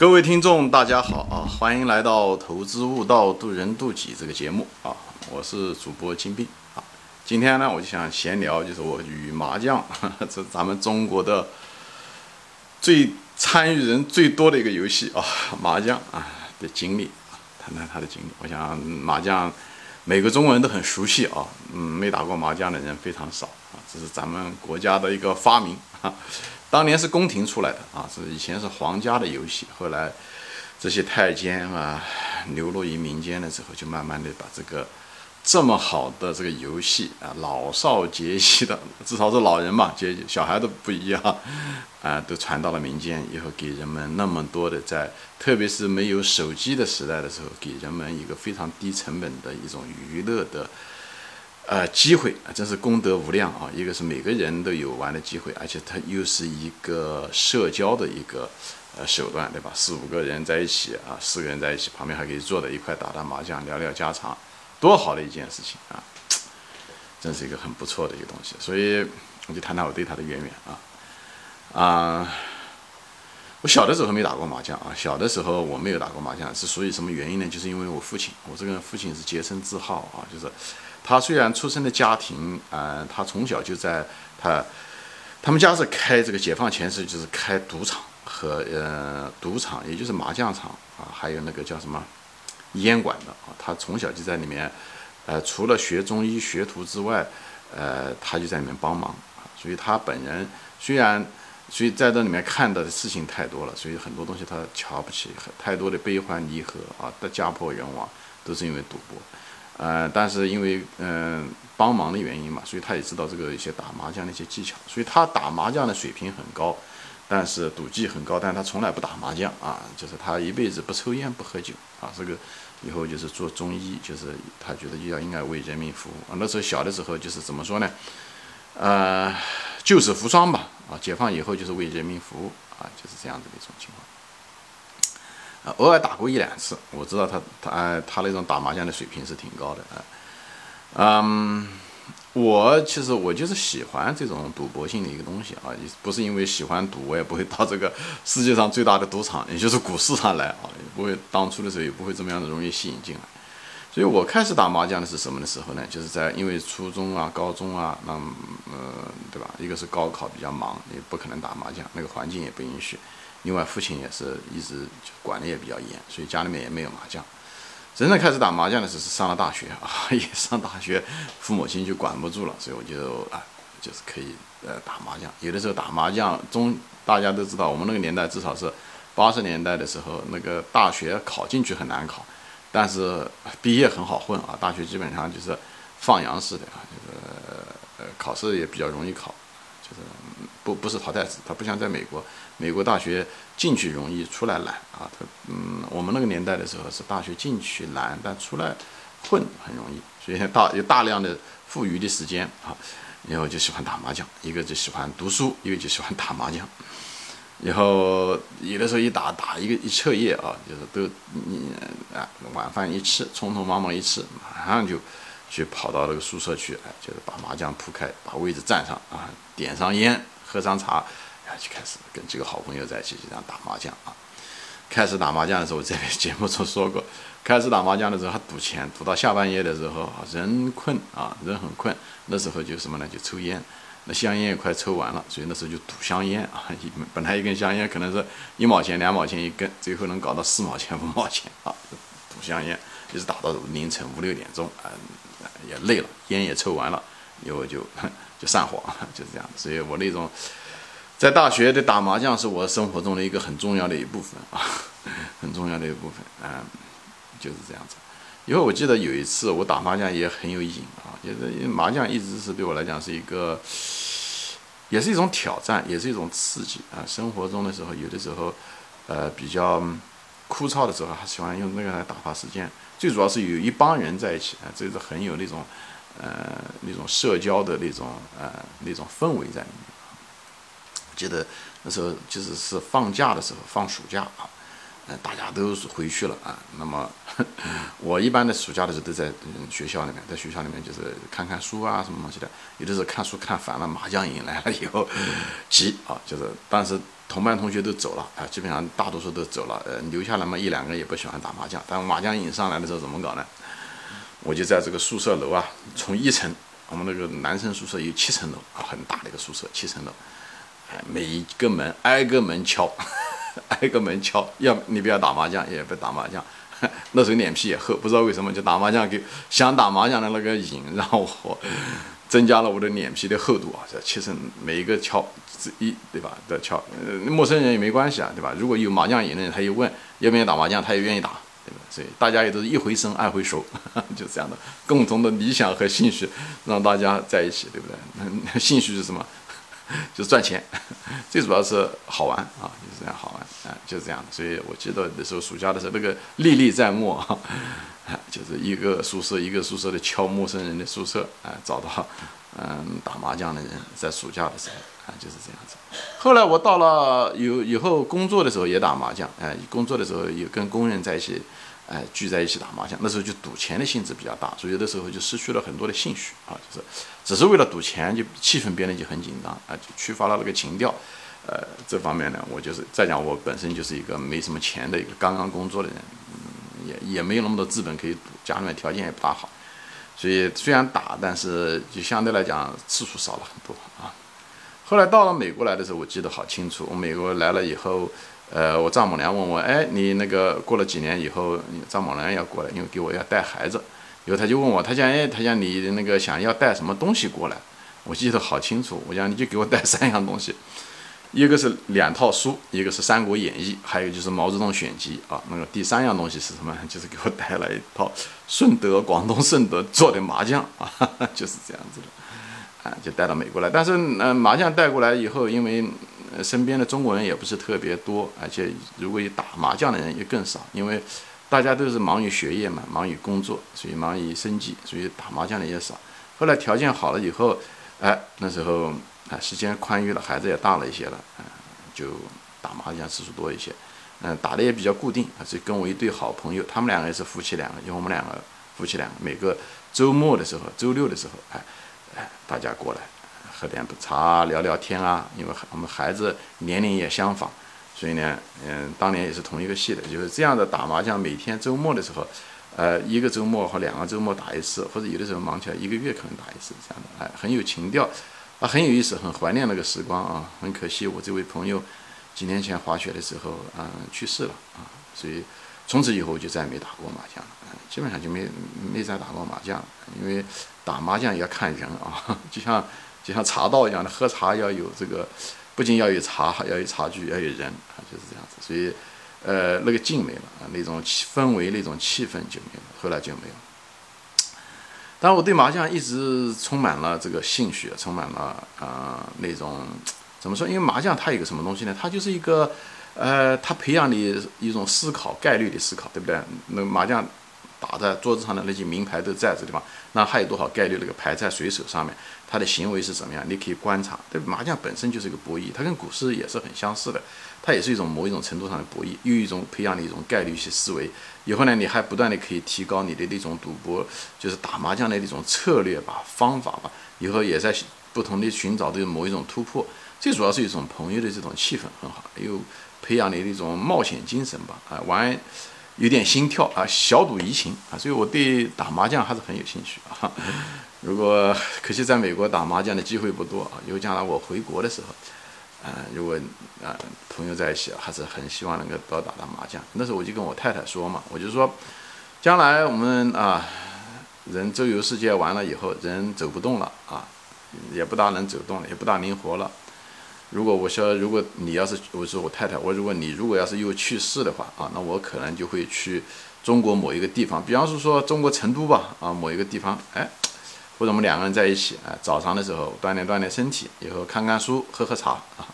各位听众，大家好啊！欢迎来到《投资悟道，渡人渡己》这个节目啊！我是主播金兵啊。今天呢，我就想闲聊，就是我与麻将，这咱们中国的最参与人最多的一个游戏啊，麻将啊的经历啊，谈谈他的经历。我想麻将每个中国人都很熟悉啊，嗯，没打过麻将的人非常少啊，这是咱们国家的一个发明啊。当年是宫廷出来的啊，是以前是皇家的游戏，后来这些太监啊流落于民间的时候，就慢慢的把这个这么好的这个游戏啊，老少皆宜的，至少是老人嘛，皆小孩都不一样啊，都传到了民间以后，给人们那么多的在，特别是没有手机的时代的时候，给人们一个非常低成本的一种娱乐的。呃，机会啊，真是功德无量啊！一个是每个人都有玩的机会，而且它又是一个社交的一个呃手段，对吧？四五个人在一起啊，四个人在一起，旁边还可以坐在一块打打麻将，聊聊家常，多好的一件事情啊！真是一个很不错的一个东西，所以我就谈谈我对它的渊源啊啊！我小的时候没打过麻将啊，小的时候我没有打过麻将，是属于什么原因呢？就是因为我父亲，我这个父亲是洁身自好啊，就是。他虽然出生的家庭，呃，他从小就在他他们家是开这个解放前是就是开赌场和呃赌场，也就是麻将场啊，还有那个叫什么烟馆的啊。他从小就在里面，呃，除了学中医学徒之外，呃，他就在里面帮忙啊。所以他本人虽然所以在这里面看到的事情太多了，所以很多东西他瞧不起，太多的悲欢离合啊，的家破人亡都是因为赌博。呃，但是因为嗯帮忙的原因嘛，所以他也知道这个一些打麻将的一些技巧，所以他打麻将的水平很高，但是赌技很高，但他从来不打麻将啊，就是他一辈子不抽烟不喝酒啊，这个以后就是做中医，就是他觉得要应该为人民服务啊。那时候小的时候就是怎么说呢？呃，救死扶伤吧啊，解放以后就是为人民服务啊，就是这样子的一种情况。啊，偶尔打过一两次，我知道他他他那种打麻将的水平是挺高的啊。嗯，我其实我就是喜欢这种赌博性的一个东西啊，不是因为喜欢赌，我也不会到这个世界上最大的赌场，也就是股市上来啊，也不会当初的时候也不会这么样的容易吸引进来。所以我开始打麻将的是什么的时候呢？就是在因为初中啊、高中啊，那呃，对吧？一个是高考比较忙，也不可能打麻将，那个环境也不允许。另外，父亲也是一直管的也比较严，所以家里面也没有麻将。真正开始打麻将的时候是上了大学啊，一上大学，父母亲就管不住了，所以我就啊，就是可以呃打麻将。有的时候打麻将中，大家都知道，我们那个年代至少是八十年代的时候，那个大学考进去很难考，但是毕业很好混啊。大学基本上就是放羊式的啊，就是呃考试也比较容易考，就是不不是淘汰制，它不像在美国。美国大学进去容易，出来难啊！他嗯，我们那个年代的时候是大学进去难，但出来混很容易，所以大有大量的富余的时间啊，然后就喜欢打麻将，一个就喜欢读书，一个就喜欢打麻将，然后有的时候一打打一个一彻夜啊，就是都你啊晚饭一吃，匆匆忙忙一吃，马上就去跑到那个宿舍去，哎，就是把麻将铺开，把位置占上啊，点上烟，喝上茶。就开始跟几个好朋友在一起就这样打麻将啊。开始打麻将的时候，我在节目中说过，开始打麻将的时候还赌钱，赌到下半夜的时候，人困啊，人很困。那时候就什么呢？就抽烟。那香烟也快抽完了，所以那时候就赌香烟啊。本来一根香烟可能是一毛钱、两毛钱一根，最后能搞到四毛钱、五毛钱啊。赌香烟一直打到凌晨五六点钟啊，也累了，烟也抽完了，以后就就散伙，就是这样。所以我那种。在大学的打麻将是我生活中的一个很重要的一部分啊，很重要的一部分啊，就是这样子。因为我记得有一次我打麻将也很有瘾啊，就是因为麻将一直是对我来讲是一个，也是一种挑战，也是一种刺激啊。生活中的时候，有的时候，呃，比较枯燥的时候，还喜欢用那个来打发时间。最主要是有一帮人在一起啊，这是很有那种，呃，那种社交的那种呃那种氛围在里面。记得那时候就是是放假的时候，放暑假啊，呃，大家都是回去了啊。那么 我一般的暑假的时候都在嗯学校里面，在学校里面就是看看书啊，什么东西的。有的时候看书看烦了，麻将瘾来了以后 急啊，就是但是同班同学都走了啊，基本上大多数都走了，呃，留下来嘛一两个也不喜欢打麻将。但麻将瘾上来的时候怎么搞呢？我就在这个宿舍楼啊，从一层，我们那个男生宿舍有七层楼啊，很大的一个宿舍，七层楼，每一个门挨个门敲，挨个门敲，要你不要打麻将，也不打麻将。那时候脸皮也厚，不知道为什么就打麻将，给想打麻将的那个瘾，让我增加了我的脸皮的厚度啊。这其实每一个敲一对吧的敲，呃，陌生人也没关系啊，对吧？如果有麻将瘾的人，他一问要不要打麻将，他也愿意打，对吧？所以大家也都是一回生二回熟，就这样的共同的理想和兴趣，让大家在一起，对不对？兴趣是什么？就是赚钱，最主要是好玩啊，就是这样好玩，啊，就是这样的。所以我记得那时候暑假的时候，那个历历在目啊，就是一个宿舍一个宿舍的敲陌生人的宿舍，啊，找到嗯打麻将的人，在暑假的时候啊，就是这样子。后来我到了有以后工作的时候也打麻将，哎，工作的时候也跟工人在一起。哎，聚在一起打麻将，那时候就赌钱的性质比较大，所以有的时候就失去了很多的兴趣啊，就是只是为了赌钱，就气氛变得就很紧张啊，就缺乏了那个情调。呃，这方面呢，我就是再讲，我本身就是一个没什么钱的一个刚刚工作的人，嗯，也也没有那么多资本可以赌，家里面条件也不大好，所以虽然打，但是就相对来讲次数少了很多啊。后来到了美国来的时候，我记得好清楚，我美国来了以后。呃，我丈母娘问我，哎，你那个过了几年以后，你丈母娘要过来，因为给我要带孩子，以后他就问我，他讲，哎，他讲你那个想要带什么东西过来？我记得好清楚，我讲你就给我带三样东西，一个是两套书，一个是《三国演义》，还有就是《毛泽东选集》啊。那个第三样东西是什么？就是给我带来一套顺德广东顺德做的麻将啊，就是这样子的，啊，就带到美国来。但是，嗯，麻将带过来以后，因为，身边的中国人也不是特别多，而且如果有打麻将的人也更少，因为大家都是忙于学业嘛，忙于工作，所以忙于生计，所以打麻将的也少。后来条件好了以后，哎，那时候啊，时间宽裕了，孩子也大了一些了，嗯，就打麻将次数多一些，嗯，打的也比较固定，所以跟我一对好朋友，他们两个也是夫妻两个，因为我们两个夫妻两个，每个周末的时候，周六的时候，哎，哎，大家过来。喝点茶聊聊天啊，因为我们孩子年龄也相仿，所以呢，嗯，当年也是同一个系的，就是这样的打麻将。每天周末的时候，呃，一个周末或两个周末打一次，或者有的时候忙起来一个月可能打一次这样的，哎，很有情调，啊，很有意思，很怀念那个时光啊。很可惜我这位朋友几年前滑雪的时候，嗯，去世了啊，所以从此以后我就再也没打过麻将了，基本上就没没再打过麻将，因为打麻将也要看人啊，就像。就像茶道一样的，喝茶要有这个，不仅要有茶，还要有茶具，要有人啊，就是这样子。所以，呃，那个劲没了啊，那种氛围、那种气氛就没了，后来就没有。但我对麻将一直充满了这个兴趣，充满了啊那种怎么说？因为麻将它有个什么东西呢？它就是一个，呃，它培养你一种思考概率的思考，对不对？那麻将。打在桌子上的那些名牌都在这地方，那还有多少概率那个牌在谁手上面？他的行为是怎么样？你可以观察。对，麻将本身就是一个博弈，它跟股市也是很相似的，它也是一种某一种程度上的博弈，又一种培养的一种概率性思维。以后呢，你还不断的可以提高你的那种赌博，就是打麻将的那种策略吧、方法吧。以后也在不同的寻找的某一种突破。最主要是一种朋友的这种气氛很好，又培养你的一种冒险精神吧。啊，玩。有点心跳啊，小赌怡情啊，所以我对打麻将还是很有兴趣啊。如果可惜在美国打麻将的机会不多啊，因为将来我回国的时候，啊，如果啊朋友在一起，还是很希望能够多打打麻将。那时候我就跟我太太说嘛，我就说，将来我们啊人周游世界完了以后，人走不动了啊，也不大能走动了，也不大灵活了。如果我说，如果你要是我说我太太，我如果你如果要是又去世的话啊，那我可能就会去中国某一个地方，比方说说中国成都吧啊，某一个地方，哎，或者我们两个人在一起，啊，早上的时候锻炼锻炼身体，以后看看书，喝喝茶啊，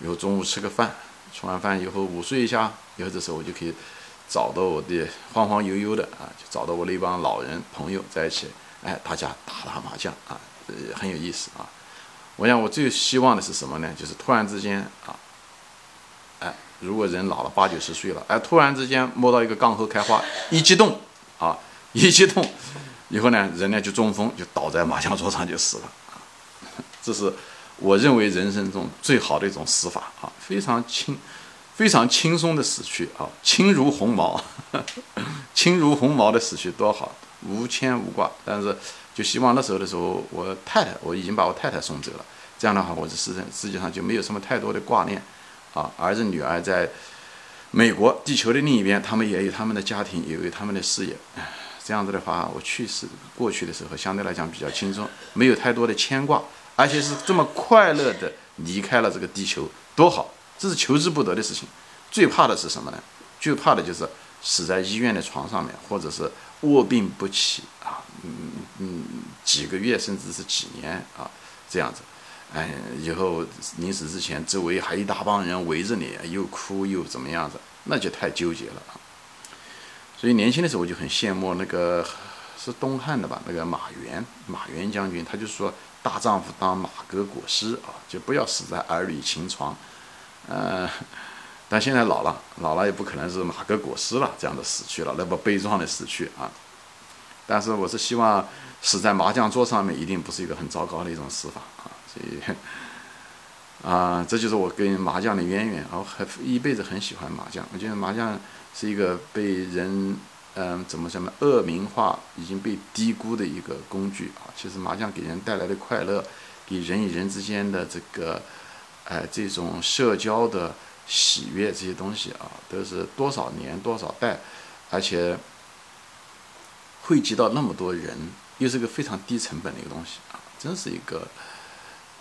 以后中午吃个饭，吃完饭以后午睡一下，以后这时候我就可以找到我的晃晃悠悠的啊，就找到我那帮老人朋友在一起，哎，大家打打麻将啊，呃，很有意思啊。我想，我最希望的是什么呢？就是突然之间啊，哎，如果人老了八九十岁了，哎，突然之间摸到一个杠后开花，一激动啊，一激动，以后呢，人呢就中风，就倒在麻将桌上就死了。这是我认为人生中最好的一种死法啊，非常轻，非常轻松的死去啊，轻如鸿毛，轻如鸿毛的死去多好，无牵无挂。但是就希望那时候的时候，我太太我已经把我太太送走了，这样的话，我这世实际上就没有什么太多的挂念啊，儿子女儿在美国地球的另一边，他们也有他们的家庭，也有他们的事业。这样子的话，我去世过去的时候，相对来讲比较轻松，没有太多的牵挂，而且是这么快乐的离开了这个地球，多好！这是求之不得的事情。最怕的是什么呢？最怕的就是死在医院的床上面，或者是卧病不起啊，嗯嗯，几个月甚至是几年啊，这样子，哎，以后临死之前，周围还一大帮人围着你，又哭又怎么样子，那就太纠结了啊。所以年轻的时候我就很羡慕那个是东汉的吧，那个马援，马援将军，他就说大丈夫当马革裹尸啊，就不要死在儿女情床。呃，但现在老了，老了也不可能是马革裹尸了，这样的死去了，那么悲壮的死去啊。但是我是希望死在麻将桌上面，一定不是一个很糟糕的一种死法啊。所以啊，这就是我跟麻将的渊源，我很一辈子很喜欢麻将，我觉得麻将。是一个被人嗯怎么什么恶名化、已经被低估的一个工具啊！其实麻将给人带来的快乐，给人与人之间的这个哎这种社交的喜悦这些东西啊，都是多少年多少代，而且汇集到那么多人，又是个非常低成本的一个东西啊！真是一个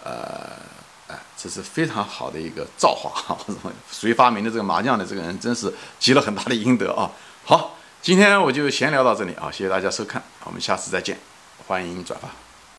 呃。这是非常好的一个造化哈！谁发明的这个麻将的这个人，真是积了很大的阴德啊！好，今天我就闲聊到这里啊，谢谢大家收看，我们下次再见，欢迎转发。